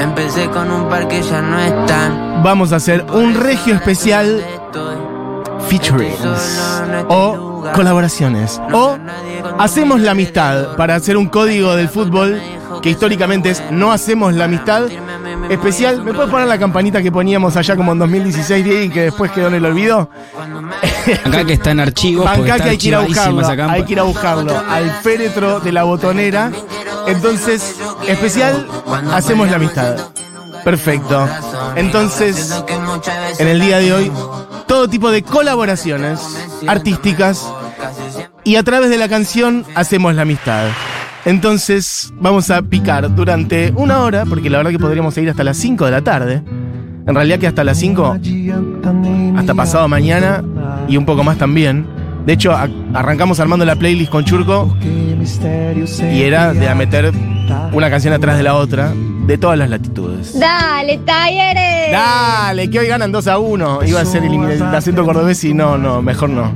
Empecé con un par que ya no están. Vamos a hacer un regio especial featurings o colaboraciones o hacemos la amistad para hacer un código del fútbol que históricamente es no hacemos la amistad especial. ¿Me puedes poner la campanita que poníamos allá como en 2016 Diego, y que después quedó en el olvido? Acá que está en Bancá está que hay que ir a buscarlo. Hay que ir a buscarlo al féretro de la botonera. Entonces, especial, hacemos la amistad. Perfecto. Entonces, en el día de hoy, todo tipo de colaboraciones artísticas y a través de la canción hacemos la amistad. Entonces, vamos a picar durante una hora, porque la verdad que podríamos seguir hasta las 5 de la tarde. En realidad que hasta las 5, hasta pasado mañana y un poco más también. De hecho, arrancamos armando la playlist con Churco y era de a meter una canción atrás de la otra, de todas las latitudes. Dale, talleres. Dale, que hoy ganan 2 a 1. Iba a ser el, el acento cordobés y no, no, mejor no.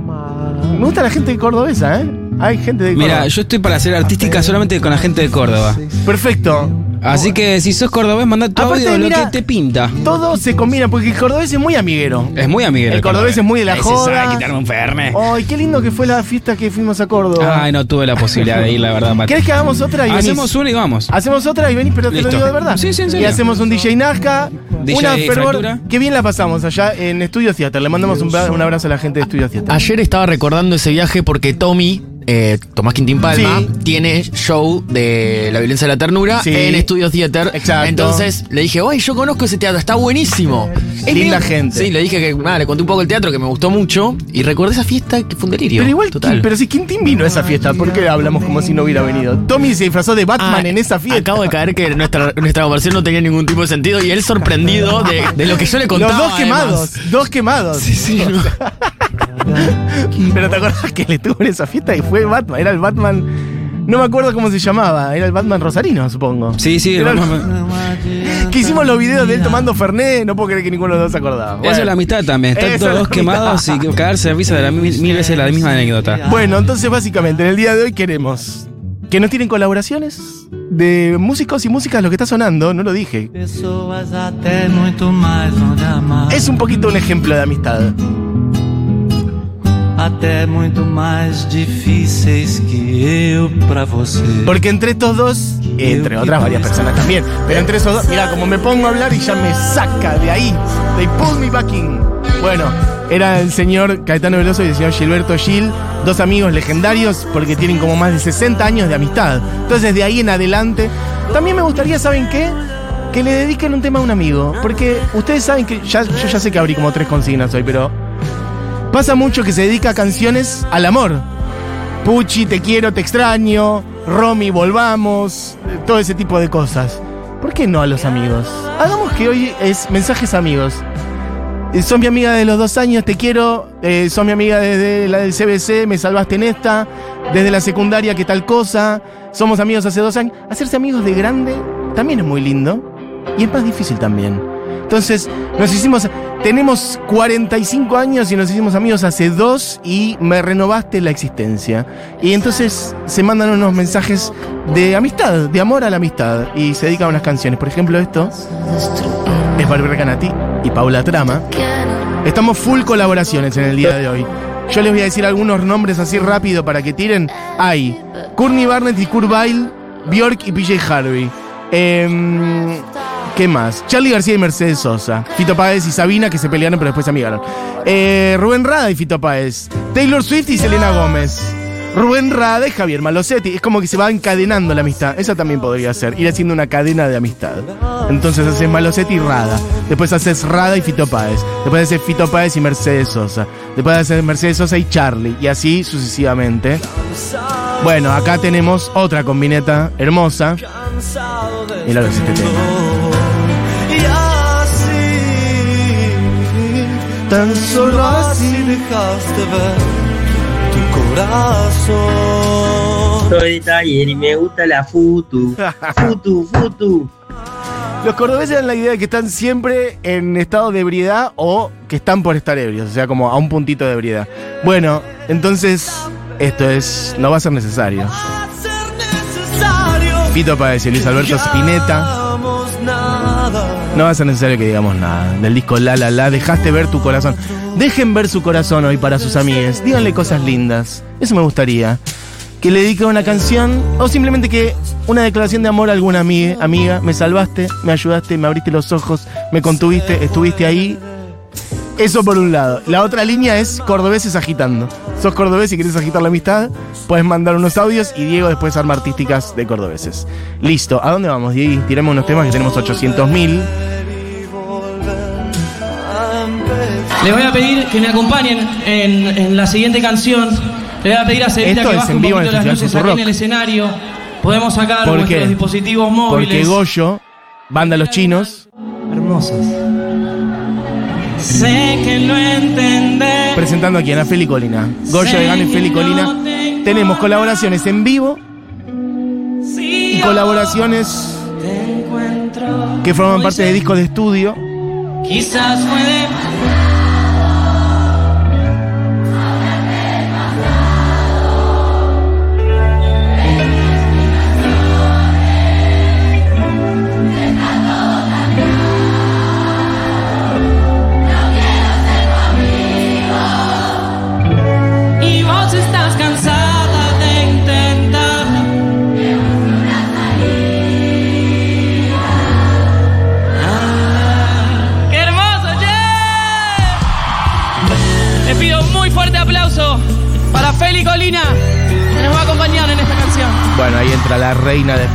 Me gusta la gente cordobesa, ¿eh? Hay gente de Córdoba. Mira, yo estoy para hacer artística solamente con la gente de Córdoba. Perfecto. Así que si sos cordobés, manda tu Aparte, audio lo mira- que te pinta. Todo se combina porque el cordobés es muy amiguero. Es muy amigo. El cordobés es muy de la Ese joda. sabe quitarme un ferme. Ay, qué lindo que fue la fiesta que fuimos a Córdoba. Ay, no tuve la posibilidad de ir, la verdad, Mati. ¿Querés que hagamos otra y venís? Hacemos una y vamos. Hacemos otra y venís, pero te Listo. lo digo de verdad. Sí, sí, en Y hacemos un DJ Nazca, DJ una fervor. Fractura. Qué bien la pasamos allá en Estudio Theater. Le mandamos un, bra- un abrazo a la gente de Estudio Theater. Ayer estaba recordando ese viaje porque Tommy, eh, Tomás Quintín Palma, Sí. tiene show de la violencia de la ternura Sí. en Estudio Theater. Exacto. Entonces le dije, oye, yo conozco ese teatro, está buenísimo. Es Linda gente. Sí, le dije que nada, le conté un poco el teatro que me gustó mucho y recordé esa fiesta que fue un delirio. Pero igual, total. pero si Quintín vino a esa fiesta, ¿por qué hablamos como si no hubiera venido? Tommy se disfrazó de Batman Ah, en esa fiesta. Acabo de caer que nuestra, nuestra conversación no tenía ningún tipo de sentido y él sorprendido de, de lo que yo le contaba. Los dos además. quemados, dos quemados. Sí, sí, no. Pero te acordás que le estuvo en esa fiesta y fue Batman, era el Batman. No me acuerdo cómo se llamaba, era el Batman Rosarino, supongo. Sí, sí, Era- vamos- Que hicimos los videos de él tomando Fernet, no puedo creer que ninguno de los dos se acordaba. Eso es la amistad también. Están todos dos quemados y cagarse de risa de la mil, mil veces la misma anécdota. Bueno, entonces básicamente en el día de hoy queremos que nos tienen colaboraciones de músicos y músicas lo que está sonando, no lo dije. Es un poquito un ejemplo de amistad. Até muito mais difíceis que eu pra você. Porque entre estos dos, entre otras varias personas también, pero entre esos dos, mira, como me pongo a hablar y ya me saca de ahí. They pull me back in. Bueno, era el señor Caetano Veloso y el señor Gilberto Gil, dos amigos legendarios porque tienen como más de 60 años de amistad. Entonces, de ahí en adelante, también me gustaría, ¿saben qué? Que le dediquen un tema a un amigo. Porque ustedes saben que, ya, yo ya sé que abrí como tres consignas hoy, pero pasa mucho que se dedica a canciones al amor. Puchi, te quiero, te extraño, Romy, volvamos, todo ese tipo de cosas. ¿Por qué no a los amigos? Hagamos que hoy es mensajes amigos. Eh, Son mi amiga de los dos años, te quiero. eh, son mi amiga desde la del CBC, me salvaste en esta. Desde la secundaria, ¿qué tal cosa? Somos amigos hace dos años. Hacerse amigos de grande también es muy lindo. Y es más difícil también. Entonces, nos hicimos. Tenemos 45 años y nos hicimos amigos hace dos y me renovaste la existencia. Y entonces se mandan unos mensajes de amistad, de amor a la amistad. Y se dedican a unas canciones. Por ejemplo, esto es Barbara Canati y Paula Trama. Estamos full colaboraciones en el día de hoy. Yo les voy a decir algunos nombres así rápido para que tiren. Hay Courtney Barnett y Kurt Weill, Bjork y PJ Harvey. Em, ¿Qué más? Charlie García y Mercedes Sosa. Fito Páez y Sabina que se pelearon pero después se amigaron. Eh, Rubén Rada y Fito Páez. Taylor Swift y Selena Gómez. Rubén Rada y Javier Malosetti. Es como que se va encadenando la amistad. Esa también podría ser. Ir haciendo una cadena de amistad. Entonces haces Malosetti y Rada. Después haces Rada y Fito Páez. Después haces Fito Páez y Mercedes Sosa. Después haces Mercedes Sosa y Charlie. Y así sucesivamente. Bueno, acá tenemos otra combineta hermosa. Mira este tema. Tan solo así dejaste ver tu corazón. Soy taller y me gusta la futu. Futu, futu. Los cordobeses dan la idea de que están siempre en estado de ebriedad o que están por estar ebrios, o sea, como a un puntito de ebriedad. Bueno, entonces esto es, no va a ser necesario. Ser necesario. Fito Páez y Luis Alberto Spinetta. No va a ser necesario que digamos nada. Del disco La La La, dejaste ver tu corazón. Dejen ver su corazón hoy para sus amigues. Díganle cosas lindas. Eso me gustaría. Que le dedique una canción o simplemente que una declaración de amor a alguna amiga. Amiga, me salvaste, me ayudaste, me abriste los ojos, me contuviste, estuviste ahí. Eso por un lado. La otra línea es cordobeses agitando. Sos cordobés y querés agitar la amistad, puedes mandar unos audios y Diego después arma artísticas de cordobeses. Listo. ¿A dónde vamos, Diego? Tiremos unos temas que tenemos 800 mil. Les voy a pedir que me acompañen en, en la siguiente canción. Le voy a pedir a Cevita Esto que es baje en un vivo en poquito el las Festival luces aquí Futurock. en el escenario. Podemos sacar ¿Por nuestros dispositivos Porque móviles. Goyo, banda Los Chinos, Hermosas. Sé que no entendés. presentando aquí a Feli Colina. Goyo de Gane y Feli Colina. Tenemos colaboraciones en vivo y colaboraciones que forman parte de discos de estudio. Quizás fue de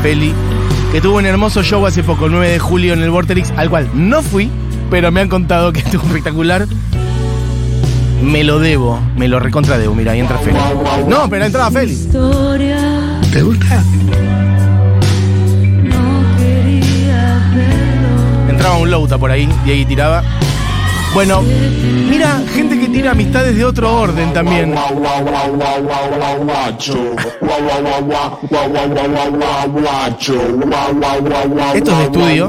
Feli, que tuvo un hermoso show hace poco, el 9 de julio en el Vorterix, al cual no fui, pero me han contado que estuvo espectacular. Me lo debo, me lo recontra debo. Mira, ahí entra Feli. No, pero entraba Feli. ¿Te gusta? Entraba un Louta por ahí y ahí tiraba. Bueno, mira, gente que tira amistades de otro orden también. Esto es de estudio.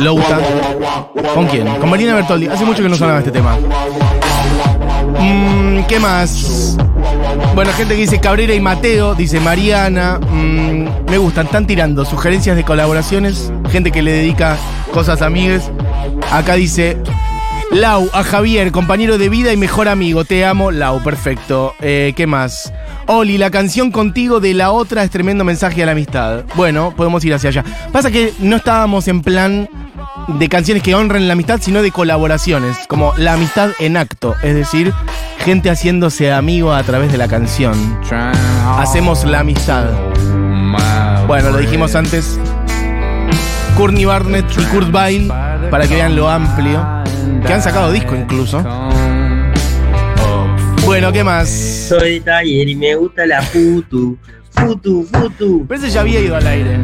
Louta. ¿Con quién? Con Marina Bertoldi. Hace mucho que no sonaba este tema. Mm, ¿Qué más? Bueno, gente que dice Cabrera y Mateo, dice Mariana. Mm, me gustan, están tirando sugerencias de colaboraciones. Gente que le dedica cosas a amigues. Acá dice Lau, a Javier, compañero de vida y mejor amigo. Te amo, Lau, perfecto. Eh, ¿Qué más? Oli, la canción contigo de la otra es tremendo mensaje a la amistad. Bueno, podemos ir hacia allá. Pasa que no estábamos en plan de canciones que honren la amistad, sino de colaboraciones, como la amistad en acto, es decir, gente haciéndose amigo a través de la canción. Hacemos la amistad. Bueno, lo dijimos antes. Courtney Barnett y Kurt Vile, para que vean lo amplio, que han sacado disco incluso. Bueno, ¿qué más? Soy de taller y me gusta la futu. Futu, futu. Pero ese ya había ido al aire.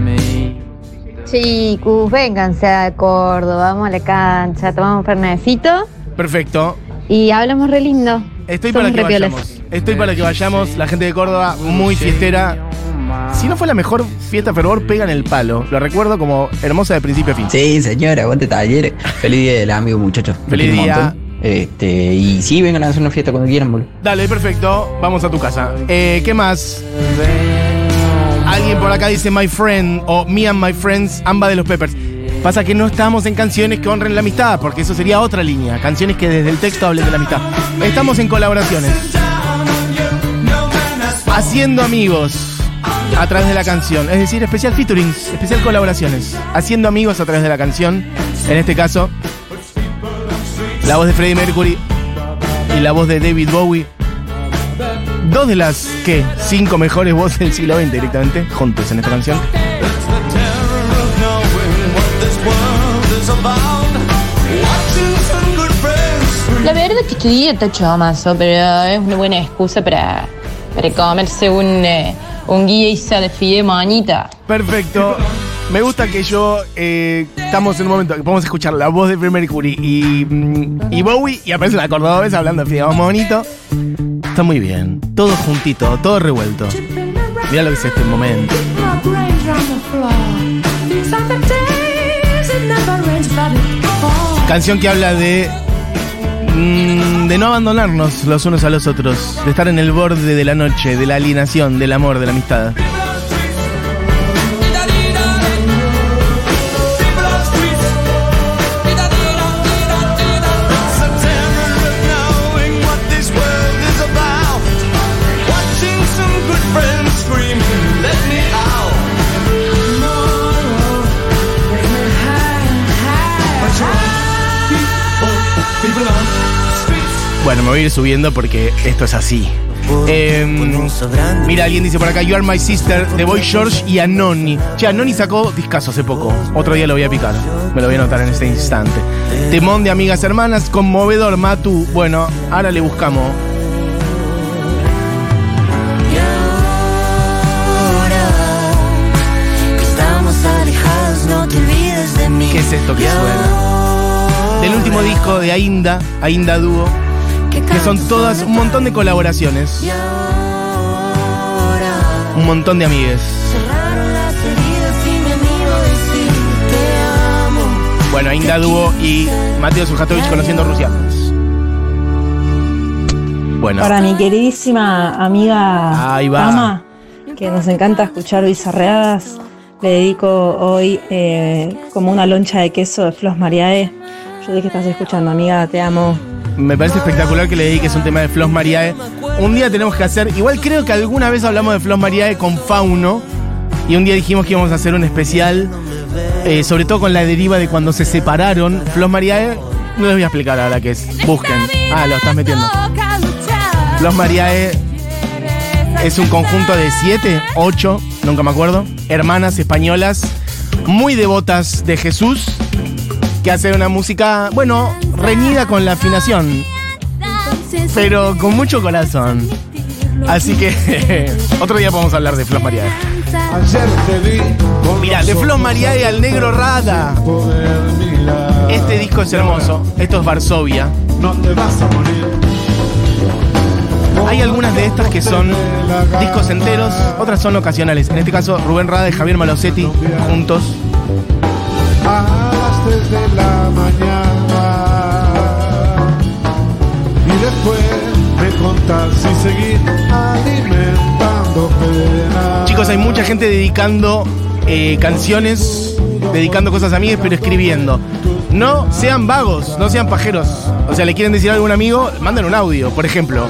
Chicos, vénganse a Córdoba, vamos a la cancha, tomamos un fernecito Perfecto. y hablamos re lindo. Estoy Somos para que vayamos. Estoy para que vayamos. La gente de Córdoba, muy fiestera. Si no fue la mejor fiesta fervor, pegan el palo. Lo recuerdo como hermosa de principio a fin. Sí, señora, aguante taller. Feliz día del amigo, muchachos. Feliz día. Este, y sí, vengan a hacer una fiesta cuando quieran, boludo. Dale, perfecto. Vamos a tu casa. Eh, ¿Qué más? Alguien por acá dice My Friend o Me and My Friends, Amba de los Peppers. Pasa que no estamos en canciones que honren la amistad, porque eso sería otra línea. Canciones que desde el texto hablen de la amistad. Estamos en colaboraciones. Haciendo amigos a través de la canción. Es decir, especial featurings, especial colaboraciones. Haciendo amigos a través de la canción. En este caso, la voz de Freddie Mercury y la voz de David Bowie. Dos de las, ¿qué? Cinco mejores voces del siglo XX directamente, juntos en esta canción. La verdad que estudié tacho mazo, pero es una buena excusa para, para comerse un, eh, un de fideo manita. Perfecto. Me gusta que yo eh, estamos en un momento que podemos escuchar la voz de Freddie Mercury y, mm, y Bowie y aparece la cordobesa hablando de Fideo bonito. Está muy bien. Todo juntito, todo revuelto. Mira lo que es este momento. Canción que habla de. Mm, de no abandonarnos los unos a los otros. De estar en el borde de la noche, de la alienación, del amor, de la amistad. Bueno, me voy a ir subiendo porque esto es así. Eh, mira, alguien dice por acá, You Are My Sister, The Boy George y Anoni. Che, Anoni sacó discazo hace poco. Otro día lo voy a picar. Me lo voy a anotar en este instante. Temón de amigas hermanas, conmovedor, Matu. Bueno, ahora le buscamos. ¿Qué es esto que suena? Del último disco de Ainda, Ainda Dúo, que son todas un montón de colaboraciones. Un montón de amigues. Cerraron las heridas y me miro decir te amo. Bueno, Ainda Dúo y Mateo Sujatovich conociendo Rusia. Bueno, Para mi queridísima amiga Ahí va. Que nos encanta escuchar bizarreadas, le dedico hoy eh, como una loncha de queso de Flos Mariae. Yo sé que estás escuchando, amiga, te amo. Me parece espectacular que le dediques un tema de Flos Mariae. Un día tenemos que hacer, igual creo que alguna vez hablamos de Flos Mariae con Fauno y un día dijimos que íbamos a hacer un especial, eh, sobre todo con la deriva de cuando se separaron. Flos Mariae, no les voy a explicar ahora qué es. Busquen. Ah, lo estás metiendo. Flos Mariae es un conjunto de siete, ocho, nunca me acuerdo, hermanas españolas muy devotas de Jesús que hacen una música, bueno, reñida con la afinación, pero con mucho corazón. Así que otro día podemos hablar de Flos Mariae. Mira, de Flos Mariae al negro Rada. Este disco es hermoso. Esto es Varsovia. Hay algunas de estas que son discos enteros, otras son ocasionales. En este caso, Rubén Rada y Javier Malosetti juntos. A las 3 de la mañana. Y después me contás si seguir alimentando pena. Chicos, hay mucha gente dedicando eh, canciones, dedicando cosas a amigos, pero escribiendo. No sean vagos, no sean pajeros. O sea, le quieren decir algo a un amigo, manden un audio, por ejemplo.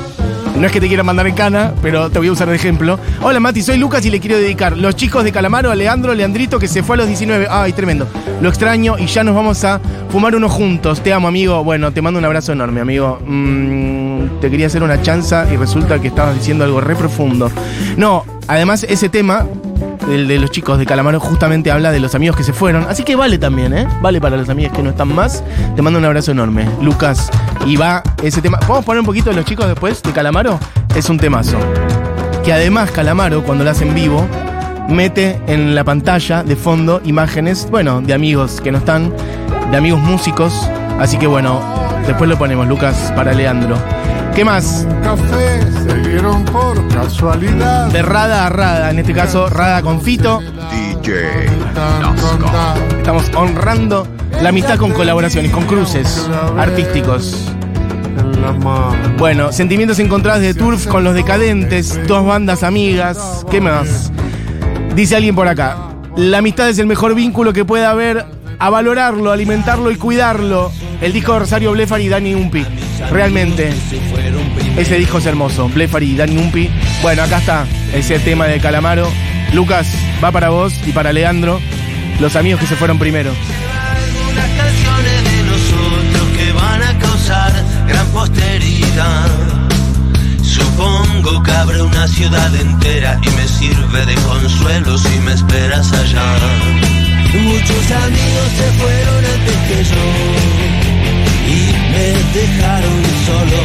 No es que te quieran mandar en cana, pero te voy a usar de ejemplo. Hola Mati, soy Lucas y le quiero dedicar Los chicos de Calamaro a Leandro, Leandrito, que se fue a los 19. Ay, tremendo. Lo extraño y ya nos vamos a fumar uno juntos. Te amo, amigo. Bueno, te mando un abrazo enorme, amigo. Mm, te quería hacer una chanza y resulta que estabas diciendo algo re profundo. No, además ese tema, de los chicos de Calamaro, justamente habla de los amigos que se fueron. Así que vale también, ¿eh? Vale para los amigos que no están más. Te mando un abrazo enorme, Lucas. Y va ese tema. ¿Podemos poner un poquito de los chicos después de Calamaro? Es un temazo. Que además Calamaro, cuando lo hace en vivo, mete en la pantalla de fondo imágenes, bueno, de amigos que no están, de amigos músicos. Así que bueno, después lo ponemos, Lucas, para Leandro. ¿Qué más? Café se por casualidad. De Rada a Rada, en este caso Rada con Fito. DJ Estamos honrando la amistad con colaboraciones, con cruces artísticos. Bueno, sentimientos encontrados de Turf con los decadentes, dos bandas amigas. ¿Qué más? Dice alguien por acá. La amistad es el mejor vínculo que puede haber. A valorarlo, alimentarlo y cuidarlo. El disco de Rosario Blefari y Dani Umpi. Realmente. Ese disco es hermoso. Blefari y Dani Umpi. Bueno, acá está ese tema de Calamaro. Lucas, va para vos y para Leandro. Los amigos que se fueron primero. Algunas canciones de nosotros que van a causar gran posteridad. Supongo que habrá una ciudad entera y me sirve de consuelo si me esperas allá. Muchos amigos dejaron solo.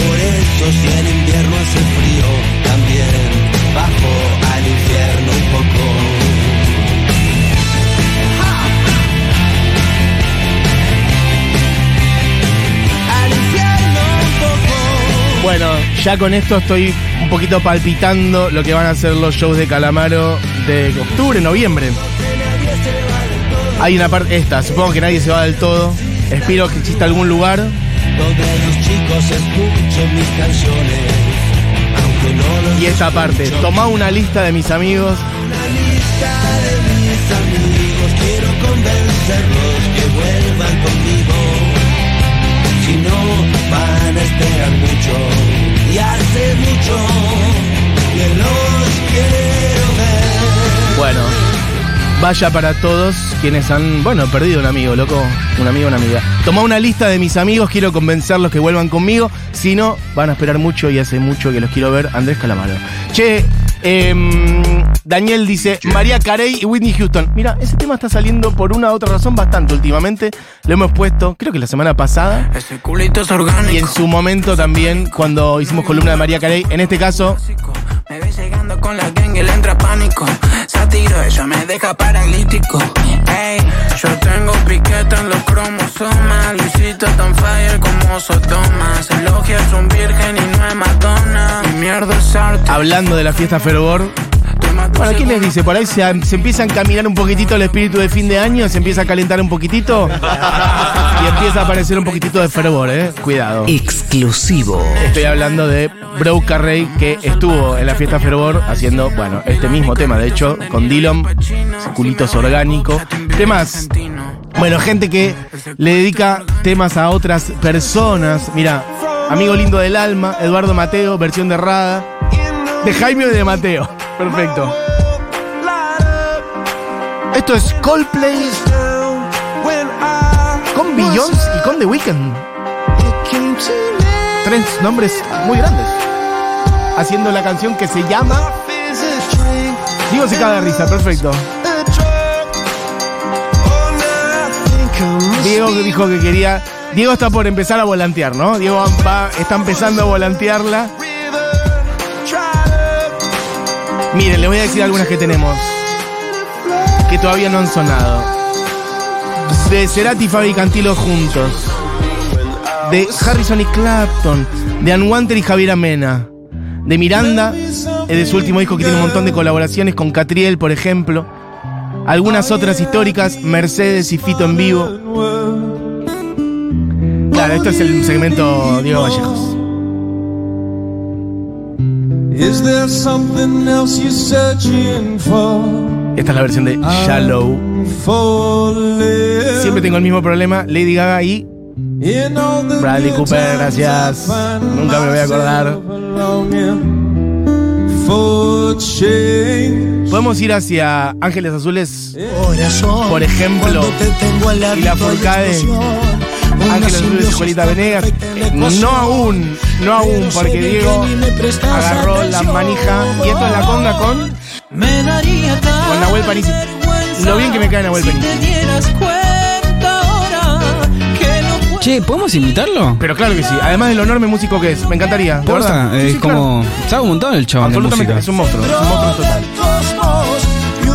Por eso si en invierno hace frío, también bajo al infierno un poco. Bueno, ya con esto estoy un poquito palpitando lo que van a ser los shows de Calamaro de octubre, noviembre. Hay una parte, esta, supongo que nadie se va del todo. Espero que exista algún lugar. Donde los chicos escuchen mis canciones. Aunque no Y esta parte, toma una lista de mis amigos. Una lista de mis amigos. Quiero convencerlos que vuelvan conmigo. Si no, van a esperar mucho. Y hace mucho que los quiero ver. Bueno, vaya para todos quienes han, bueno, perdido un amigo, loco. Un amigo, una amiga. Toma una lista de mis amigos, quiero convencerlos que vuelvan conmigo. Si no, van a esperar mucho y hace mucho que los quiero ver. Andrés Calamaro. Che, em, Daniel dice María Carey y Whitney Houston. Mira, ese tema está saliendo por una u otra razón bastante últimamente. Lo hemos puesto, creo que la semana pasada. Ese culito es orgánico. Y en su momento también, cuando hicimos columna de María Carey. En este caso, Me llegando con la gang le entra pánico. Satiro, ella me deja paralítico. Ey, yo tengo piquete en los cromosomas. Luisito tan fire como Sodoma. Se elogia es un virgen y no es Madonna. Mi mierda es arte. hablando de la fiesta Fervor. Bueno, ¿quién les dice? Por ahí se, se empieza a encaminar un poquitito el espíritu de fin de año, se empieza a calentar un poquitito y empieza a aparecer un poquitito de fervor, ¿eh? Cuidado. Exclusivo. Estoy hablando de Bro Carrey que estuvo en la fiesta Fervor haciendo, bueno, este mismo tema, de hecho, con Dillon, culitos orgánico. Temas. Bueno, gente que le dedica temas a otras personas. Mira, amigo lindo del alma, Eduardo Mateo, versión de Rada. De Jaime o de Mateo. Perfecto. Esto es Coldplay con Beyoncé y con The Weeknd. Tres nombres muy grandes. Haciendo la canción que se llama. Digo se caga de risa, perfecto. Diego dijo que quería. Diego está por empezar a volantear, ¿no? Diego va, está empezando a volantearla. Miren, le voy a decir algunas que tenemos. Que todavía no han sonado. De Cerati y Fabi Cantilo juntos. De Harrison y Clapton. De Unwanted y Javier Amena. De Miranda, de su último disco que tiene un montón de colaboraciones con Catriel, por ejemplo. Algunas otras históricas, Mercedes y Fito en vivo. Claro, esto es el segmento Diego Vallejos. Esta es la versión de Shallow. Siempre tengo el mismo problema, Lady Gaga y in all the Bradley Cooper, gracias. Nunca me voy a acordar. Podemos ir hacia Ángeles Azules, por ejemplo, y la Furcade. Ángeles Azules y Juelita Venegas. No aún, no aún, porque Diego agarró la manija. Y esto es la conga con, con Nahuel Panisi. Lo bien que me cae Nahuel ahora que no puedo Che, ¿podemos invitarlo? Pero claro que sí, además del enorme músico que es, me encantaría. Posta, verdad. Es sí, claro. como. Sabe un montón el de Absolutamente, es un monstruo, es un monstruo total.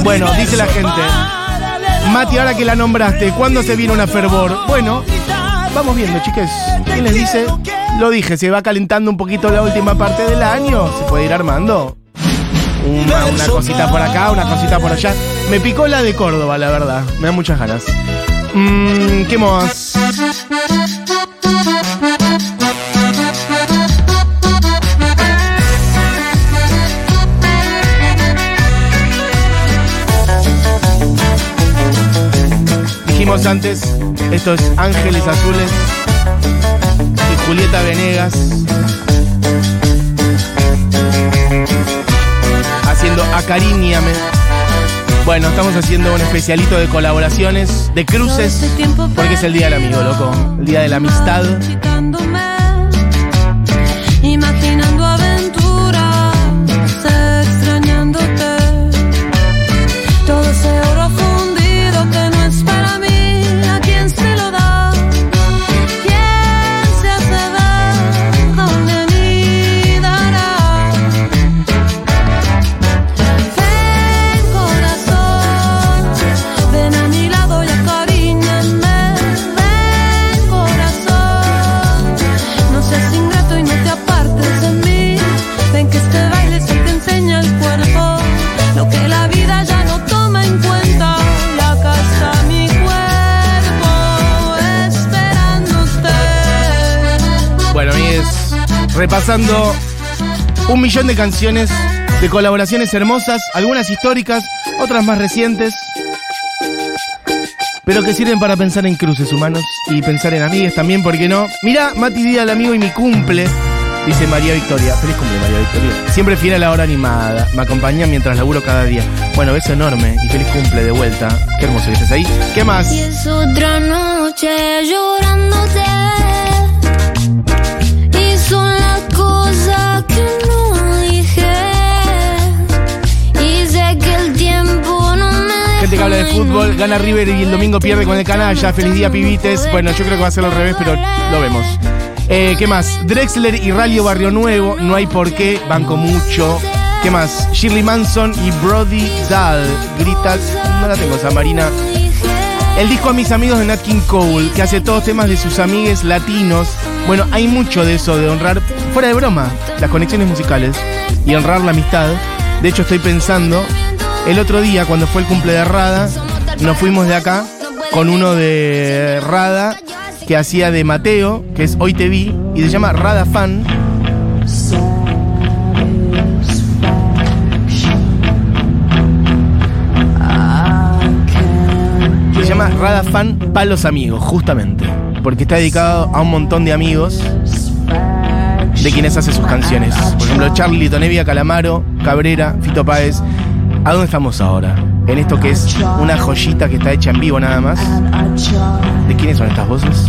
Bueno, dice la gente. Mati, ahora que la nombraste, ¿cuándo se viene una fervor? Bueno, vamos viendo, chiques. ¿Quién les dice? Lo dije, se va calentando un poquito la última parte del año. Se puede ir armando. Una, una cosita por acá, una cosita por allá. Me picó la de Córdoba, la verdad. Me da muchas ganas. Mm, ¿Qué más? Dijimos antes, esto es Ángeles Azules y Julieta Venegas haciendo Acariñame. Bueno, estamos haciendo un especialito de colaboraciones, de cruces, porque es el día del amigo, loco. El día de la amistad. Repasando un millón de canciones de colaboraciones hermosas, algunas históricas, otras más recientes, pero que sirven para pensar en cruces humanos y pensar en amigues también, ¿por qué no? Mira, Mati Díaz, el amigo y mi cumple, Dice María Victoria. Feliz cumple, María Victoria. Siempre fiel a la hora animada. Me acompaña mientras laburo cada día. Bueno, beso enorme y feliz cumple de vuelta. Qué hermoso que estés ahí. ¿Qué más? Y es otra noche llorándote. Habla de fútbol, gana River y el domingo pierde con el canalla. Feliz día, pibites. Bueno, yo creo que va a ser al revés, pero lo vemos. Eh, ¿Qué más? Drexler y Ralio Barrio Nuevo, no hay por qué, banco mucho. ¿Qué más? Shirley Manson y Brody Dahl. Gritas, no la tengo esa Marina. El disco a mis amigos de Nat King Cole, que hace todos temas de sus amigues latinos. Bueno, hay mucho de eso, de honrar, fuera de broma, las conexiones musicales y honrar la amistad. De hecho, estoy pensando, el otro día, cuando fue el cumple de Rada, nos fuimos de acá con uno de Rada que hacía de Mateo, que es Hoy Te Vi, y se llama Rada Fan. Se llama Rada Fan para los amigos, justamente. Porque está dedicado a un montón de amigos de quienes hace sus canciones. Por ejemplo, Charlie, Tonevia, Calamaro, Cabrera, Fito Páez. ¿A dónde estamos ahora? En esto que es una joyita que está hecha en vivo nada más. ¿De quiénes son estas voces?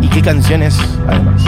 ¿Y qué canciones además?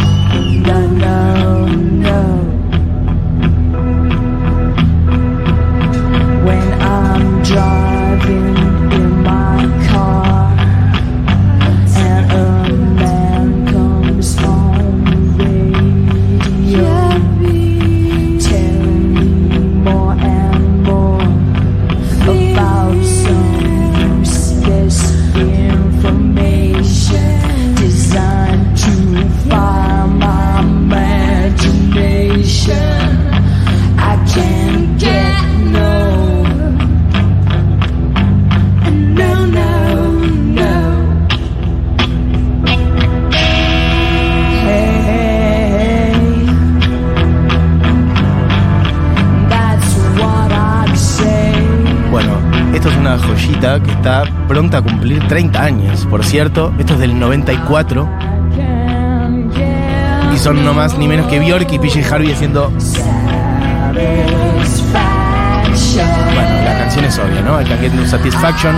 Pronta a cumplir 30 años. Por cierto, esto es del 94. Y son no más ni menos que Bjork y PJ Harvey haciendo. Bueno, la canción es obvia, ¿no? I Can Get Satisfaction.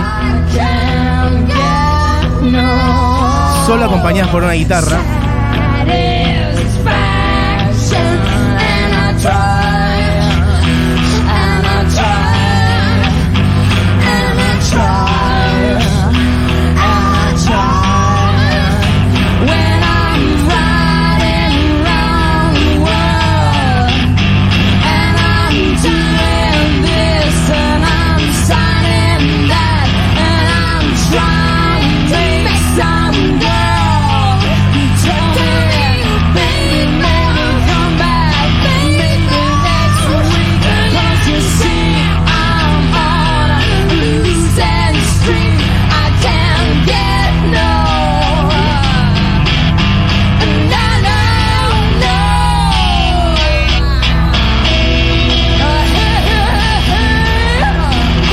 Solo acompañadas por una guitarra.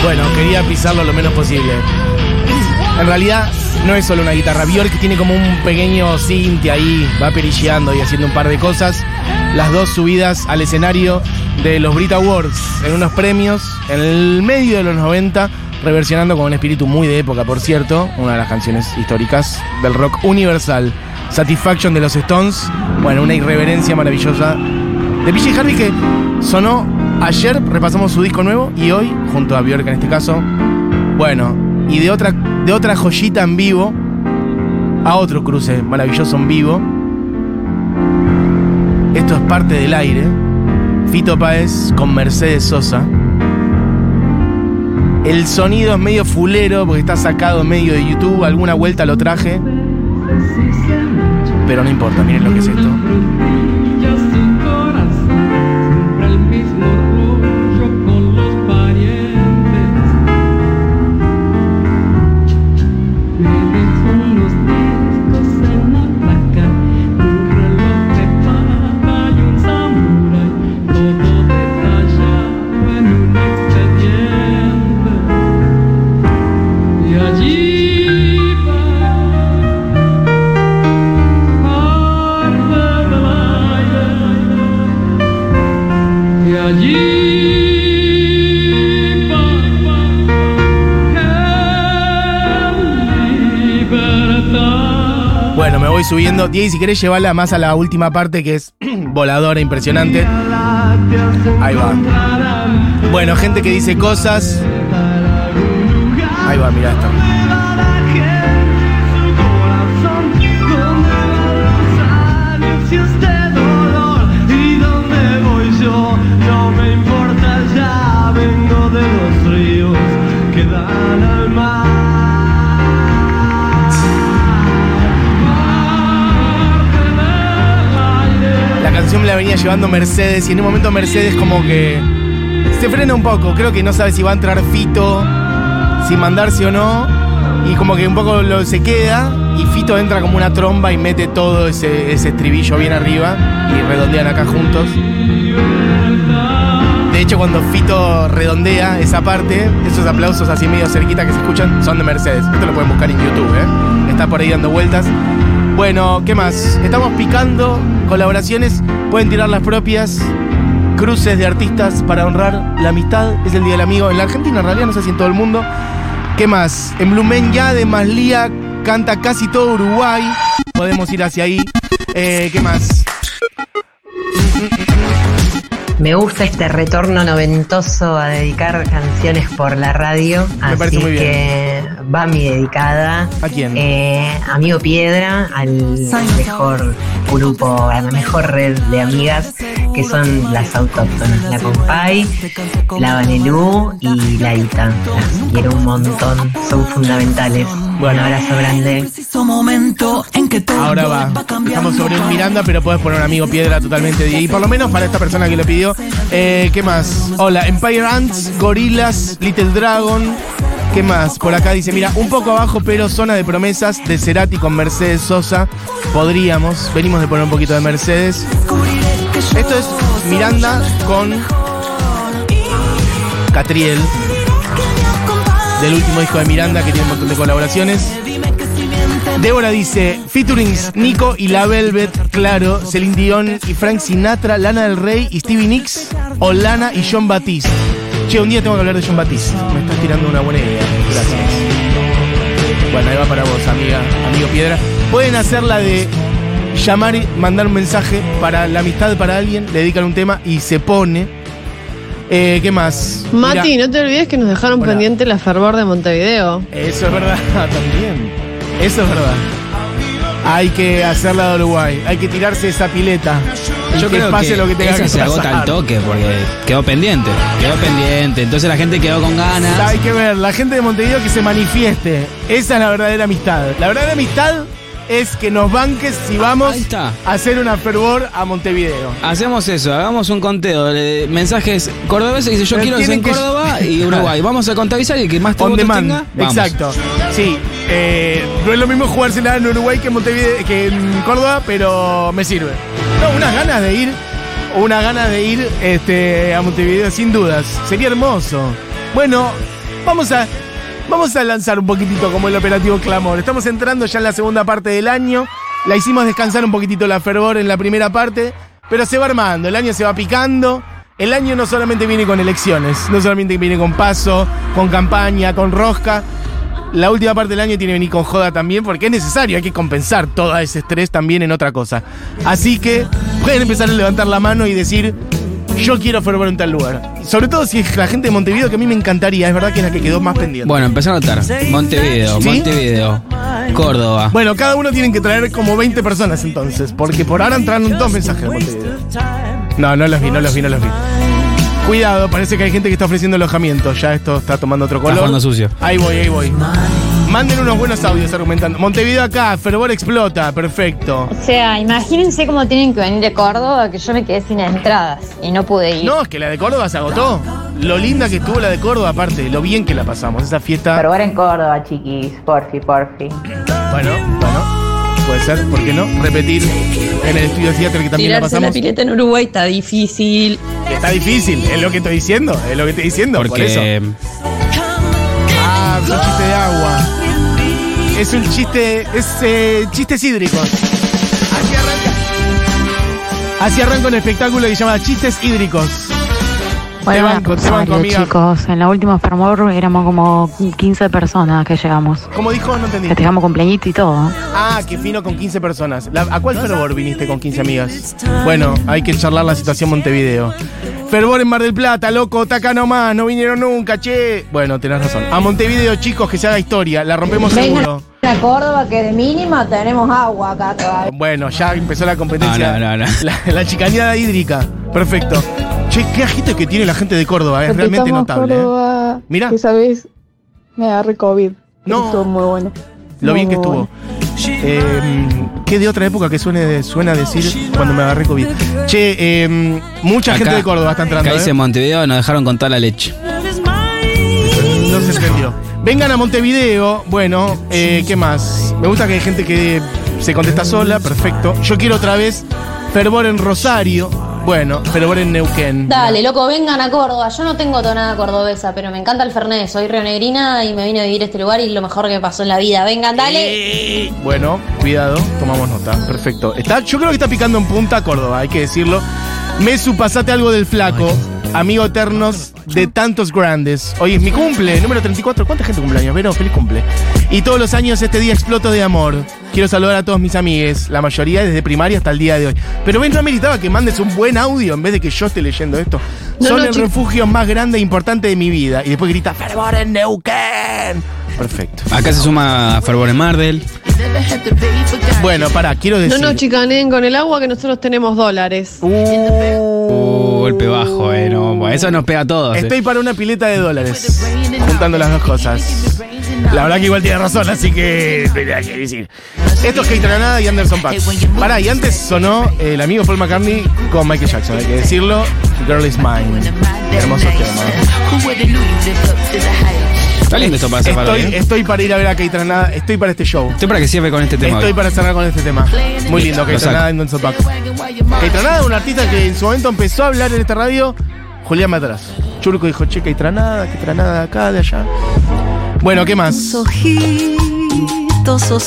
Bueno, quería pisarlo lo menos posible. En realidad, no es solo una guitarra. Bjork tiene como un pequeño synth ahí, va perilleando y haciendo un par de cosas. Las dos subidas al escenario de los Brit Awards en unos premios en el medio de los 90, reversionando con un espíritu muy de época, por cierto, una de las canciones históricas del rock universal. Satisfaction de los Stones, bueno, una irreverencia maravillosa de PJ Harvey que sonó ayer, repasamos su disco nuevo y hoy, junto a Bjork en este caso, bueno, y de otra, de otra joyita en vivo a otro cruce maravilloso en vivo. Esto es parte del aire. Fito Páez con Mercedes Sosa. El sonido es medio fulero porque está sacado en medio de YouTube. Alguna vuelta lo traje. Pero no importa, miren lo que es esto. Voy subiendo. Diego, si querés llevarla más a la última parte que es voladora, impresionante. Ahí va. Bueno, gente que dice cosas. Ahí va, mira esto. Venía llevando Mercedes y en un momento Mercedes como que se frena un poco. Creo que no sabe si va a entrar Fito, si mandarse o no. Y como que un poco lo, se queda y Fito entra como una tromba y mete todo ese, ese estribillo bien arriba y redondean acá juntos. De hecho, cuando Fito redondea esa parte, esos aplausos así medio cerquita que se escuchan son de Mercedes. Esto lo pueden buscar en YouTube, ¿eh? Está por ahí dando vueltas. Bueno, ¿qué más? Estamos picando colaboraciones. Pueden tirar las propias. Cruces de artistas para honrar la amistad. Es el Día del Amigo. En la Argentina, en realidad, no sé si en todo el mundo. ¿Qué más? En Blumen ya de Maslía canta casi todo Uruguay. Podemos ir hacia ahí. Eh, ¿Qué más? Me gusta este retorno noventoso a dedicar canciones por la radio. Me así parece muy bien. que va mi dedicada. ¿A quién? Eh, Amigo Piedra, al mejor grupo, a la mejor red de amigas que son las autóctonas. La Compay, la Vanelú y la Ita. Las quiero un montón, son fundamentales. Un abrazo grande. Ahora va. Estamos sobre un Miranda, pero puedes poner un amigo piedra totalmente. Y por lo menos para esta persona que lo pidió. Eh, ¿Qué más? Hola, Empire Ants, Gorillas, Little Dragon. ¿Qué más? Por acá dice, mira, un poco abajo, pero zona de promesas de Cerati con Mercedes Sosa. Podríamos. Venimos de poner un poquito de Mercedes. Esto es Miranda con Catriel. Del último disco de Miranda que tiene un montón de colaboraciones. Débora dice, featurings Nico y La Velvet, claro, Celine Dion y Frank Sinatra, Lana del Rey y Stevie Nicks, o Lana y John Batiste. Che, un día tengo que hablar de John Batiste. Me estás tirando una buena idea. Gracias. Bueno, ahí va para vos, amiga, amigo Piedra. Pueden hacer la de llamar y mandar un mensaje para la amistad para alguien, le dedican un tema y se pone. Eh, ¿Qué más? Mati, no te olvides que nos dejaron Hola. pendiente la fervor de Montevideo. Eso es verdad también. Eso es verdad. Hay que hacerla de Uruguay. Hay que tirarse esa pileta. Yo que creo pase que lo que tenga esa que se agota pasar. al toque porque quedó pendiente, quedó pendiente. Entonces la gente quedó con ganas. Hay que ver, la gente de Montevideo que se manifieste. Esa es la verdadera amistad. La verdadera amistad es que nos banques si vamos a hacer una fervor a Montevideo. Hacemos eso, hagamos un conteo de mensajes cordobeses dice yo Pero quiero ser en que- Córdoba y Uruguay. Vamos a contabilizar y que más demand. tenga, vamos. Exacto. Sí. eh, no es lo mismo jugársela en Uruguay que en Montevideo, que en Córdoba, pero me sirve. No, unas ganas de ir, unas ganas de ir este, a Montevideo, sin dudas. Sería hermoso. Bueno, vamos a, vamos a lanzar un poquitito como el operativo Clamor. Estamos entrando ya en la segunda parte del año. La hicimos descansar un poquitito la fervor en la primera parte, pero se va armando, el año se va picando. El año no solamente viene con elecciones, no solamente viene con paso, con campaña, con rosca. La última parte del año tiene que venir con joda también, porque es necesario, hay que compensar todo ese estrés también en otra cosa. Así que pueden empezar a levantar la mano y decir, yo quiero fervor en tal lugar. Sobre todo si es la gente de Montevideo, que a mí me encantaría, es verdad que es la que quedó más pendiente. Bueno, empezar a notar. Montevideo, ¿Sí? Montevideo, Córdoba. Bueno, cada uno tienen que traer como 20 personas entonces, porque por ahora entraron dos mensajes de Montevideo. No, no los vi, no los vi, no los vi. Cuidado, parece que hay gente que está ofreciendo alojamiento. Ya esto está tomando otro color. jugando sucio. Ahí voy, ahí voy. Manden unos buenos audios argumentando. Montevideo acá, fervor explota, perfecto. O sea, imagínense cómo tienen que venir de Córdoba, que yo me quedé sin entradas y no pude ir. No, es que la de Córdoba se agotó. Lo linda que estuvo la de Córdoba, aparte, lo bien que la pasamos. Esa fiesta. Fervor en Córdoba, chiquis. Porfi, porfi. Bueno, bueno. Puede ser, ¿por qué no? Repetir en el estudio de teatro que también la Tirarse la pasamos. pileta en Uruguay está difícil. Está difícil, es lo que estoy diciendo, es lo que estoy diciendo. por eso. Porque Ah, chiste de agua. Es un chiste. Es eh, chistes hídricos. Así arranca. Así arranca un espectáculo que se llama Chistes hídricos. Te banco, te banco, amiga. chicos. En la última Fermor éramos como 15 personas que llegamos. ¿Cómo dijo? No entendí. Festejamos cumpleañito y todo. Ah, que fino con 15 personas. La- ¿A cuál fervor viniste con 15 amigas? Bueno, hay que charlar la situación Montevideo. Fervor en Mar del Plata, loco, taca nomás, no vinieron nunca, che. Bueno, tenés razón. A Montevideo, chicos, que se haga historia, la rompemos seguro. A Córdoba que de mínima tenemos agua acá todavía. Bueno, ya empezó la competencia. No, no, no, no. La, la chicaneada hídrica. Perfecto. Che, qué agito que tiene la gente de Córdoba, es realmente notable. ¿eh? Mira. Esa vez me agarré COVID. No. Estuvo muy bueno. Lo Muy, bien que estuvo. Eh, ¿Qué de otra época que suene, suena a decir cuando me agarré COVID? Che, eh, mucha Acá- gente de Córdoba está entrando. Acá dice ¿eh? Montevideo, nos dejaron contar la leche. Vengan a Montevideo. Bueno, eh, ¿qué más? Me gusta que hay gente que se contesta sola. Perfecto. Yo quiero otra vez fervor en Rosario. Bueno, fervor en Neuquén. Dale, loco, vengan a Córdoba. Yo no tengo tonada cordobesa, pero me encanta el Fernet. Soy rionegrina y me vine a vivir a este lugar y lo mejor que me pasó en la vida. Vengan, dale. Bueno, cuidado, tomamos nota. Perfecto. Está, yo creo que está picando en punta Córdoba, hay que decirlo. Mesu, pasate algo del flaco. Amigo eternos de tantos grandes. Hoy es mi cumple, número 34. ¿Cuánta gente cumpleaños? Vero, feliz cumple. Y todos los años este día exploto de amor. Quiero saludar a todos mis amigues, la mayoría desde primaria hasta el día de hoy. Pero ven, no ameritaba que mandes un buen audio en vez de que yo esté leyendo esto. No, Son no, el chico. refugio más grande e importante de mi vida. Y después grita, fervor en Neuquén. Perfecto. Acá se suma Fervor en Mardel. Bueno, pará, quiero No decir. nos chicaneen con el agua que nosotros tenemos dólares. Uh, golpe bajo, eh. No, eso nos pega a todos. eh. Estoy para una pileta de dólares. Juntando las dos cosas. La verdad que igual tiene razón, así que. tenía que decir. Esto es Kate Granada y Anderson Paak. Pará, y antes sonó el amigo Paul McCartney con Michael Jackson, hay que decirlo. Girl is mine. Hermoso tema. Está lindo esto para Estoy, eh. estoy para ir a ver a Kate Granada, estoy para este show. Estoy para que cierre con este tema. Estoy hoy. para cerrar con este tema. Muy lindo, saco. Granada y Anderson Paak. Kate Granada es un artista que en su momento empezó a hablar en esta radio. Julián Matras. Churco dijo, che, Kate Granada, Kate Granada de acá, de allá. Bueno, ¿qué más?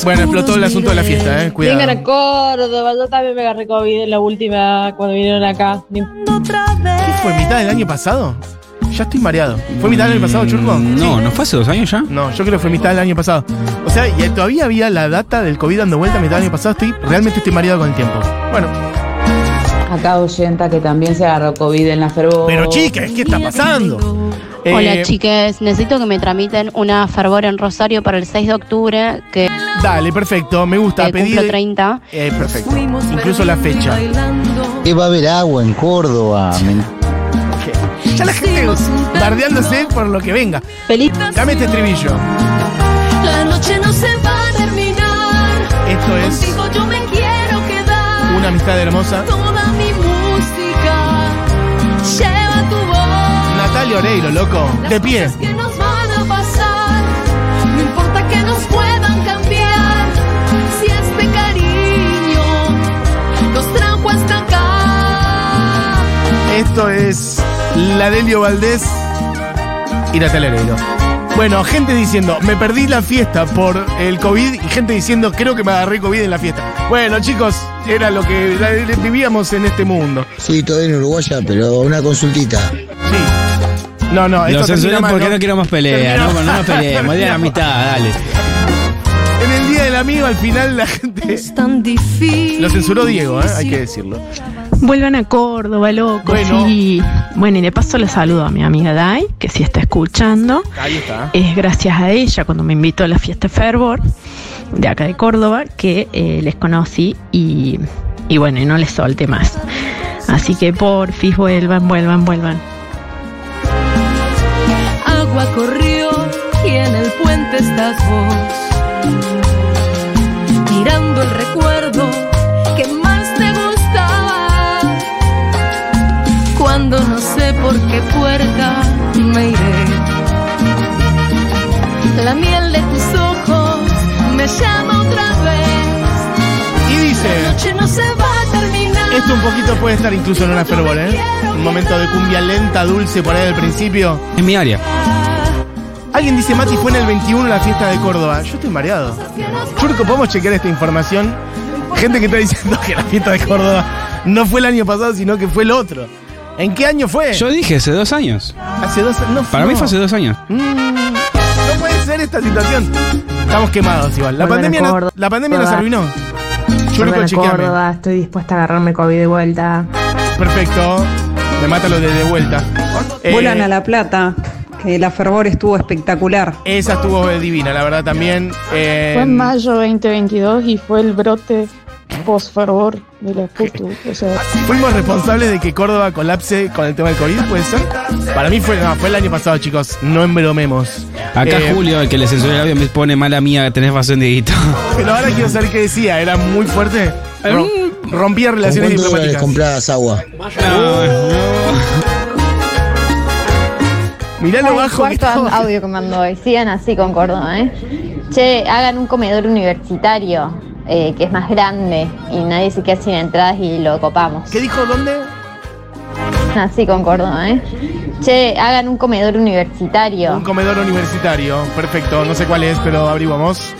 Bueno, explotó el asunto de la fiesta, eh. Cuidado. Vengan a Córdoba. Yo también me agarré COVID en la última cuando vinieron acá. ¿Qué fue? ¿Mitad del año pasado? Ya estoy mareado. ¿Fue mitad del año pasado, Churco? No, ¿no fue hace dos años ya? No, yo creo que fue mitad del año pasado. O sea, y todavía había la data del COVID dando vuelta a mitad del año pasado. Estoy, realmente estoy mareado con el tiempo. Bueno, Acá oyenta que también se agarró COVID en la fervor. pero chicas, ¿qué está pasando? Hola Eh, chiques, necesito que me tramiten una fervor en Rosario para el 6 de octubre, que Dale, perfecto. Me gusta. eh, cumplo 30. Eh, perfecto. Incluso la fecha. Que va a haber agua en Córdoba. men- Ya la gente bardeándose por lo que venga. Feliz. Dame este estribillo. La noche no se va a terminar. Esto es Contigo yo me quiero quedar. una amistad hermosa. Toda mi música lleva tu voz. Natalia Oreiro, loco. De pie. que nos van a pasar. No importa que nos puedan cambiar. Si este cariño nos trajo hasta acá. Esto es la Delio Valdés y Natalia Oreiro. Bueno, gente diciendo, me perdí la fiesta por el COVID y gente diciendo, creo que me agarré COVID en la fiesta. Bueno, chicos, era lo que la- vivíamos en este mundo. Sí, todo en Uruguaya, pero una consultita. No, no, Lo esto censuré termina mal, porque no quiero más pelea, Termina- no, no nos peleemos, día de la amistad, dale. En el Día del Amigo, al final la gente... Tan difícil. Lo censuró Diego, ¿eh? hay que decirlo. Vuelvan a Córdoba, loco. Bueno. Sí. Bueno, y de paso le saludo a mi amiga Dai, que si está escuchando. Ahí está. Es gracias a ella, cuando me invitó a la fiesta Fervor, de acá de Córdoba, que eh, les conocí y, y bueno, y no les solté más. Así que porfis, vuelvan, vuelvan, vuelvan. Agua corrió y en el puente estás vos. Mirando el recuerdo por qué puerta me iré. La miel de tus ojos me llama otra vez. Y dice... La noche no se va a terminar. Esto un poquito puede estar incluso en una fervor, ¿eh? Un momento de cumbia lenta, dulce por ahí al principio. Es mi área. Alguien dice, Mati, fue en el 21 la fiesta de Córdoba. Yo estoy mareado. Churco, ¿podemos chequear esta información? Gente que está diciendo que la fiesta de Córdoba no fue el año pasado, sino que fue el otro. ¿En qué año fue? Yo dije hace dos años. Hace dos no, Para mí no. fue hace dos años. Mm, no puede ser esta situación. Estamos quemados igual. La pandemia, no- Córdoba. la pandemia nos arruinó. A chequeame. Córdoba, estoy dispuesta a agarrarme COVID de vuelta. Perfecto. Me mata lo de, de vuelta. Eh, Vuelan a La Plata, que la fervor estuvo espectacular. Esa estuvo divina, la verdad también. Eh, Fue en mayo 2022 y fue el brote la Putu. O sea, Fuimos responsables de que Córdoba colapse con el tema del COVID, ¿puede ser? Para mí fue, no, fue el año pasado, chicos. No embromemos. Acá Eh, Julio, el que le censuró el audio, me pone mala mía, tenés razón, Dieguito. Pero ahora quiero saber qué decía. Era muy fuerte. Rom- rompía relaciones ¿Con diplomáticas. comprabas agua? Mirá lo bajo cuarto audio que mandó hoy. Sigan así con Córdoba, ¿eh? Che, hagan un comedor universitario eh, que es más grande y nadie se queda sin entradas y lo copamos. ¿Qué dijo? ¿Dónde? Así con Córdoba, ¿eh? Che, hagan un comedor universitario. Un comedor universitario. Perfecto. No sé cuál es, pero averiguamos.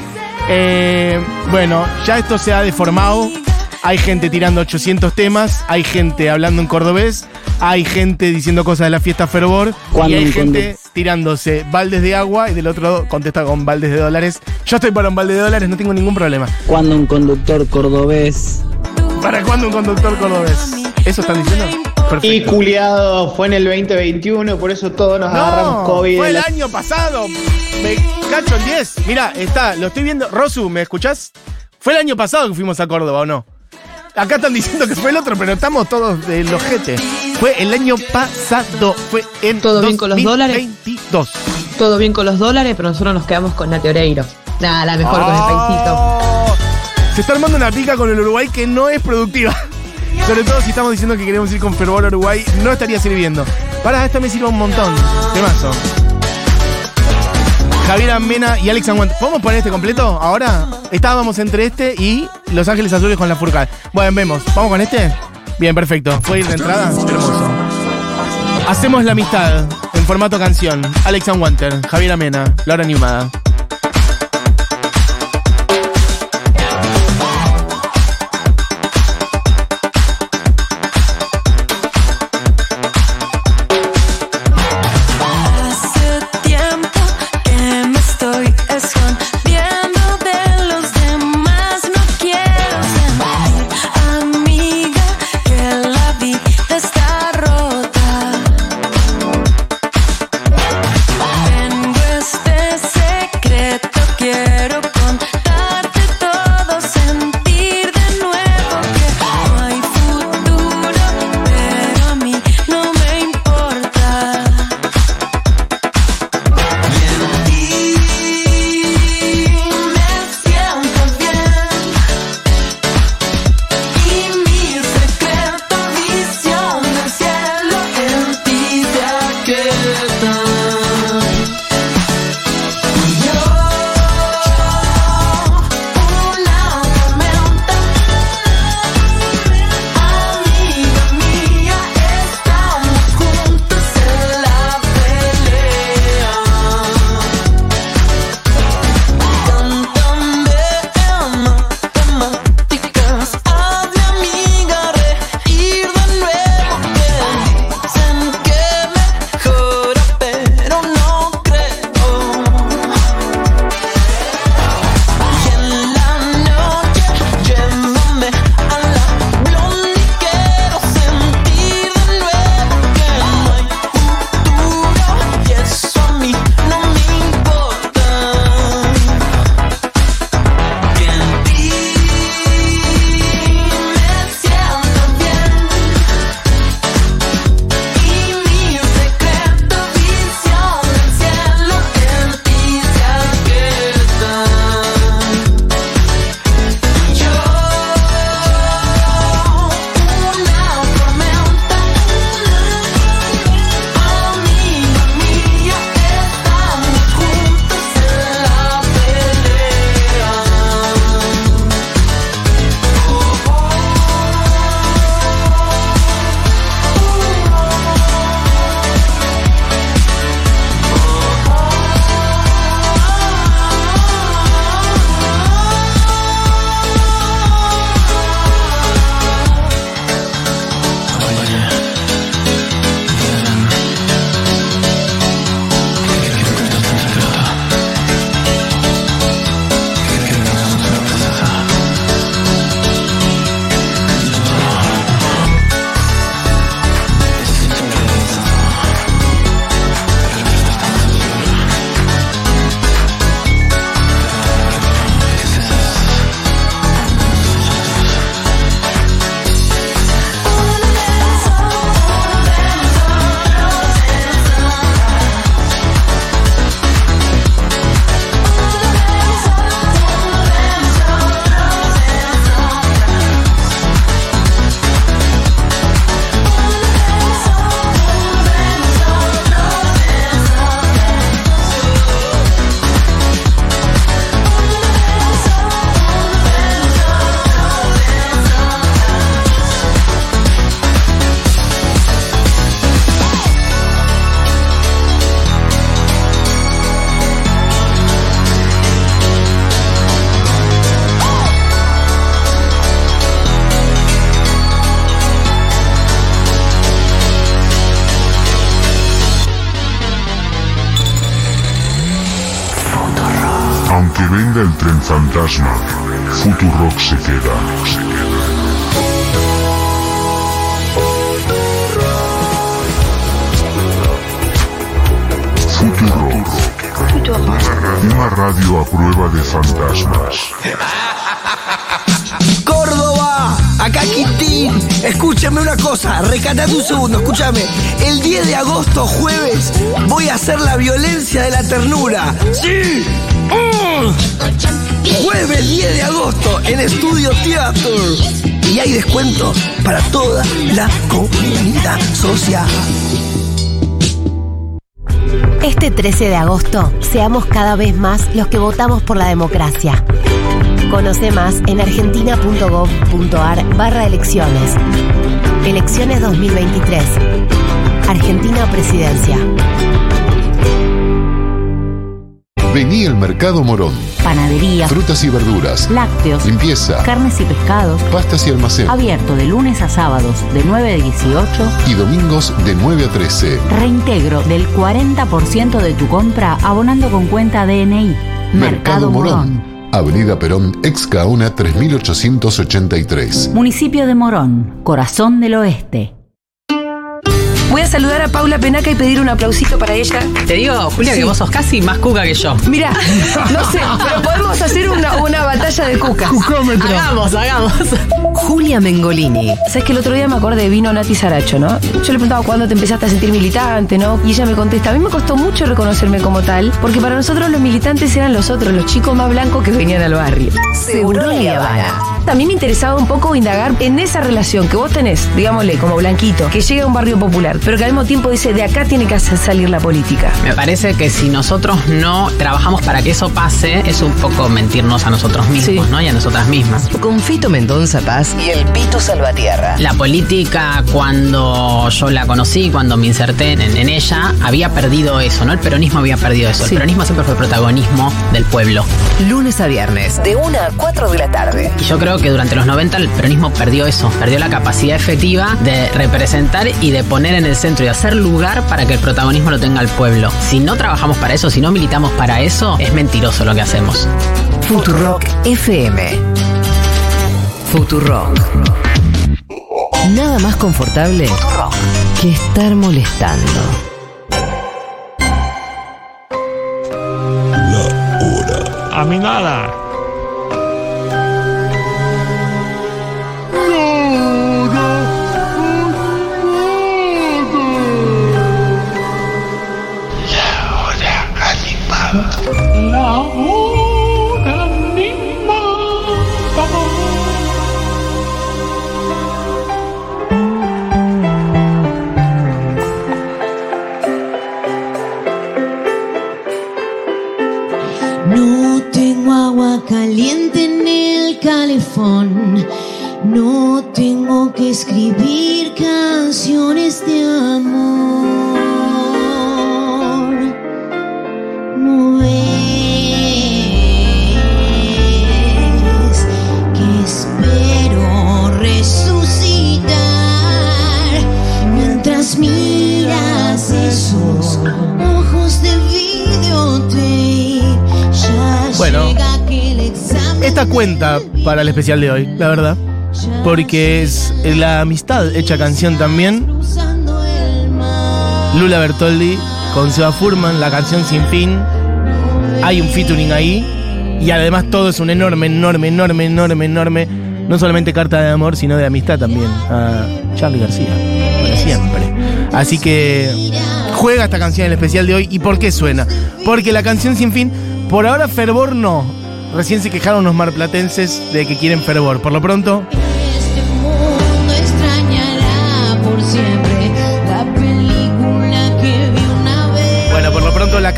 Eh, bueno, ya esto se ha deformado. Hay gente tirando 800 temas. Hay gente hablando en cordobés. Hay gente diciendo cosas de la fiesta fervor. Cuando Y hay gente tirándose baldes de agua y del otro contesta con baldes de dólares. Yo estoy para un balde de dólares, no tengo ningún problema. Cuando un conductor cordobés ¿Para cuándo un conductor cordobés? ¿Eso están diciendo? Y Perfecto. culiado, fue en el 2021, por eso todos nos agarramos No, COVID. fue el la- año pasado. Me cacho en 10. Mira, está, lo estoy viendo. Rosu, ¿me escuchás? Fue el año pasado que fuimos a Córdoba, ¿o no? Acá están diciendo que fue el otro, pero estamos todos del ojete. Fue el año pasado. Fue en ¿Todo bien con los dólares? 2022. Todo bien con los dólares, pero nosotros nos quedamos con Nati Oreiro. Nada, la mejor con el paisito. Oh, Se está armando una pica con el Uruguay que no es productiva. Sobre todo si estamos diciendo que queremos ir con fervor a Uruguay, no estaría sirviendo. Para, esta me sirve un montón. Temazo. Javier Mena y Alex Aguant. ¿Podemos poner este completo ahora? Estábamos entre este y Los Ángeles Azules con la Furcal. Bueno, vemos. ¿Vamos con este? Bien, perfecto. ¿Fue ir de entrada? Hermoso. Hacemos la amistad en formato canción. Alex Wanter, Javier Amena, Laura Niumada. Aunque venga el tren fantasma, Futurock se queda. Futurock. Una radio a prueba de fantasmas. Córdoba, acá Quintín. Escúchame una cosa, recatate un segundo, escúchame. El 10 de agosto, jueves, voy a hacer la violencia de la ternura. ¡Sí! Jueves 10 de agosto en Estudio Teatro. Y hay descuento para toda la comunidad social. Este 13 de agosto, seamos cada vez más los que votamos por la democracia. Conoce más en argentina.gov.ar barra elecciones. Elecciones 2023. Argentina Presidencia. Vení al Mercado Morón. Panadería, Frutas y verduras. lácteos, Limpieza. carnes y pescados. Pastas y almacén. Abierto de lunes a sábados de 9 a 18. Y domingos de 9 a 13. Reintegro del 40% de tu compra abonando con cuenta DNI. Mercado Morón. Avenida Perón, ex Caona 3883. Municipio de Morón, corazón del oeste. Voy a saludar a Paula Penaca y pedir un aplausito para ella. Te digo, Julia, Sí. que vos sos casi más cuca que yo. Mira, no sé, pero podemos hacer una, una batalla de cucas. Hagamos, hagamos. Julia Mengolini. Sabes que el otro día me acordé de vino Nati Saracho, ¿no? Yo le preguntaba cuándo te empezaste a sentir militante, ¿no? Y ella me contesta, a mí me costó mucho reconocerme como tal, porque para nosotros los militantes eran los otros, los chicos más blancos que venían al barrio. Seguro Habana. También me interesaba un poco indagar en esa relación que vos tenés, digámosle, como blanquito, que llega a un barrio popular, pero que al mismo tiempo dice, de acá tiene que hacer salir la política. Me parece que si nosotros no trabajamos para que eso pase, es un poco mentirnos a nosotros mismos, ¿no? Y a nosotras mismas. Con Fito Mendonza Paz y el Pito Salvatierra. La política, cuando yo la conocí, cuando me inserté en, en ella, había perdido eso, ¿no? El peronismo había perdido eso. El peronismo siempre fue protagonismo del pueblo. Lunes a viernes, de 1 a 4 de la tarde. Y yo creo que durante los 90 el peronismo perdió eso, perdió la capacidad efectiva de representar y de poner en el centro y de hacer lugar para que el protagonismo lo tenga el pueblo. Si no trabajamos para eso, si no militamos para eso, es mentiroso lo que hacemos. Futurock FM. Futurock. Nada más confortable que estar molestando. A mí nada. Escribir canciones de amor. No ves que espero resucitar mientras miras esos ojos de videotape. Ya Bueno. llega aquel examen. Esta cuenta para el especial de hoy, la verdad. Porque es la amistad hecha canción también. Lula Bertoldi con Seba Furman, la canción Sin Fin. Hay un featuring ahí. Y además todo es un enorme, enorme, enorme, enorme, enorme. No solamente carta de amor, sino de amistad también. A Charlie García. Para siempre. Así que juega esta canción en el especial de hoy. ¿Y por qué suena? Porque la canción Sin Fin, por ahora fervor no. Recién se quejaron los marplatenses de que quieren fervor. Por lo pronto,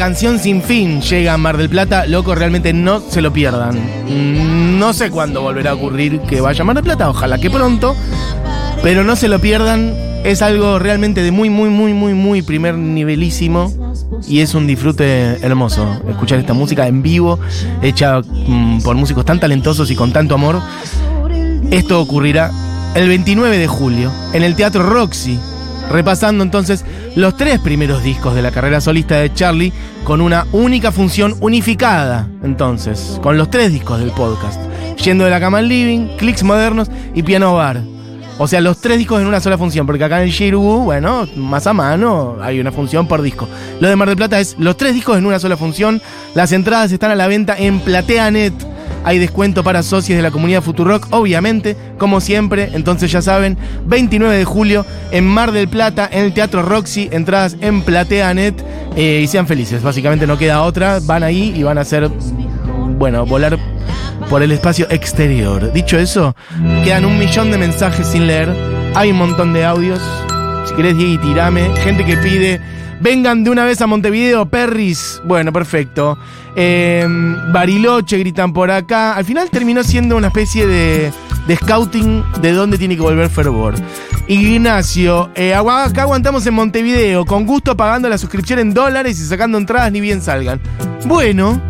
canción Sin Fin llega a Mar del Plata. Loco, realmente no se lo pierdan. Mm, No sé cuándo volverá a ocurrir que vaya a Mar del Plata, ojalá que pronto. Pero no se lo pierdan. Es algo realmente de muy, muy, muy, muy, muy primer nivelísimo. Y es un disfrute hermoso escuchar esta música en vivo, hecha mm, por músicos tan talentosos y con tanto amor. Esto ocurrirá el 29 de julio en el Teatro Roxy. Repasando entonces los tres primeros discos de la carrera solista de Charlie con una única función unificada, entonces, con los tres discos del podcast. Yendo de la cama al living, clics modernos y piano bar. O sea, los tres discos en una sola función, porque acá en Shiru, bueno, más a mano, hay una función por disco. Lo de Mar del Plata es los tres discos en una sola función. Las entradas están a la venta en PlateaNet. Hay descuento para socios de la comunidad Futurock, obviamente, como siempre. Entonces ya saben, 29 de julio en Mar del Plata, en el Teatro Roxy, entradas en PlateaNet. eh, y sean felices, básicamente no queda otra. Van ahí y van a hacer, bueno, volar por el espacio exterior. Dicho eso, quedan un millón de mensajes sin leer. Hay un montón de audios. Si querés, Diego, tirame. Gente que pide. Vengan de una vez a Montevideo, Perris. Bueno, perfecto. Eh, Bariloche gritan por acá. Al final terminó siendo una especie de, de scouting de dónde tiene que volver Fervor. Ignacio, eh, acá aguantamos en Montevideo, con gusto pagando la suscripción en dólares y sacando entradas ni bien salgan. Bueno,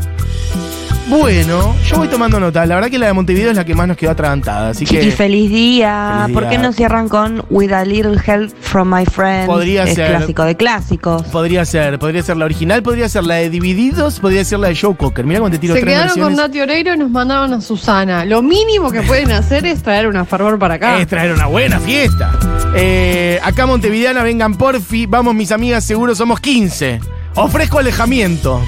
bueno, yo voy tomando nota. La verdad que la de Montevideo es la que más nos quedó atragantada. Así que. Chiqui, feliz día. Feliz ¿Por qué no cierran con With a Little Help from My Friends? Podría es ser. clásico de clásicos. Podría ser, podría ser la original, podría ser la de Divididos, podría ser la de Joe Cocker. Mira cuando te tiro Se tres quedaron con. Nati Oreiro y nos mandaron a Susana. Lo mínimo que pueden hacer es traer una fervor para acá. Es traer una buena fiesta. Eh, acá Montevideana, vengan porfi. Vamos, mis amigas, seguro somos 15. Ofrezco alejamiento.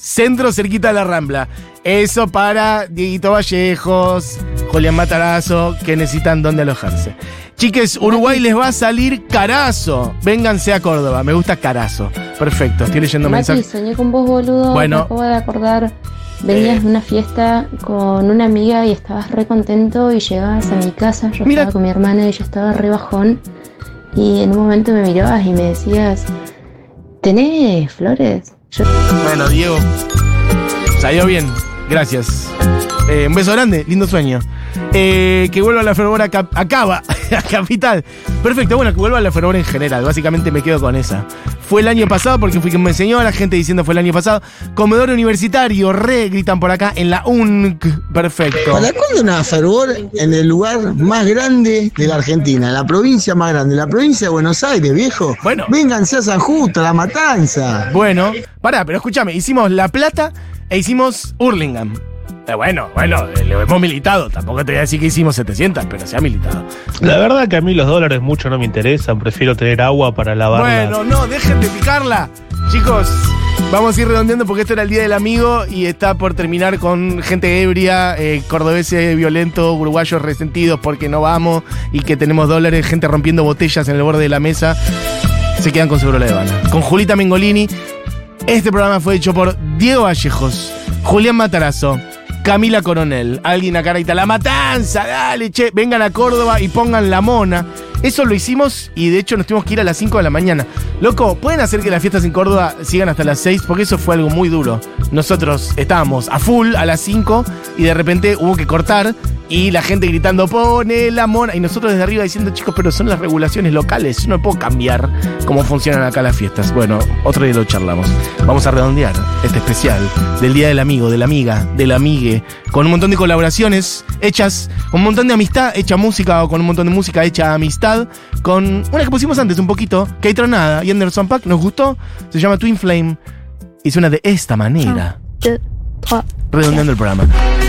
Centro cerquita de la Rambla. Eso para Dieguito Vallejos, Julián Matarazo, que necesitan dónde alojarse. Chiques, Uruguay les va a salir carazo. Vénganse a Córdoba. Me gusta carazo. Perfecto, estoy leyendo Mati, mensajes. soñé con vos, boludo. Bueno. Me acabo de acordar. Venías de una fiesta con una amiga y estabas re contento y llegabas a mi casa. Yo estaba con mi hermana y ella estaba re bajón. Y en un momento me mirabas y me decías, ¿tenés flores? Bueno, Diego. Salió bien. Gracias. Eh, un beso grande, lindo sueño. Eh, que vuelva la fervor a, Cap- a Cava, a Capital. Perfecto, bueno, que vuelva la fervor en general. Básicamente me quedo con esa. Fue el año pasado porque fui quien me enseñó, la gente diciendo fue el año pasado. Comedor universitario, re, gritan por acá en la UNC. Perfecto. ¿Para cuándo una fervor en el lugar más grande de la Argentina? La provincia más grande, la provincia de Buenos Aires, viejo. Bueno. Vénganse a San Justo, a La Matanza. Bueno, pará, pero escúchame, hicimos La Plata e hicimos Hurlingham. Eh, bueno, bueno, lo hemos militado. Tampoco te voy a decir que hicimos 700, pero se ha militado. La verdad que a mí los dólares mucho no me interesan, prefiero tener agua para lavar. Bueno, no, dejen de picarla. Chicos, vamos a ir redondeando porque esto era el Día del Amigo y está por terminar con gente ebria, eh, cordobeses violentos, uruguayos resentidos porque no vamos y que tenemos dólares, gente rompiendo botellas en el borde de la mesa. Se quedan con Seguro La Habana. Con Julita Mengolini. Este programa fue hecho por Diego Vallejos, Julián Matarazo, Camila Coronel, alguien acá ahorita, La Matanza, dale, che, vengan a Córdoba y pongan la mona. Eso lo hicimos y de hecho nos tuvimos que ir a las 5 de la mañana. Loco, ¿pueden hacer que las fiestas en Córdoba sigan hasta las 6? Porque eso fue algo muy duro. Nosotros estábamos a full a las 5 y de repente hubo que cortar y la gente gritando, pone la mona. Y nosotros desde arriba diciendo, chicos, pero son las regulaciones locales. Yo no puedo cambiar cómo funcionan acá las fiestas. Bueno, otro día lo charlamos. Vamos a redondear este especial del Día del Amigo, de la amiga, del amigue, con un montón de colaboraciones hechas, un montón de amistad hecha música o con un montón de música hecha amistad, con una que pusimos antes un poquito, que hay tronada y Anderson Pack nos gustó, se llama Twin Flame y suena de esta manera redondeando el programa.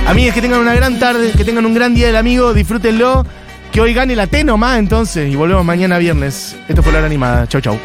Amigas, que tengan una gran tarde, que tengan un gran día del amigo, disfrútenlo. Que hoy gane la T nomás entonces y volvemos mañana viernes. Esto fue la hora animada. Chau, chau.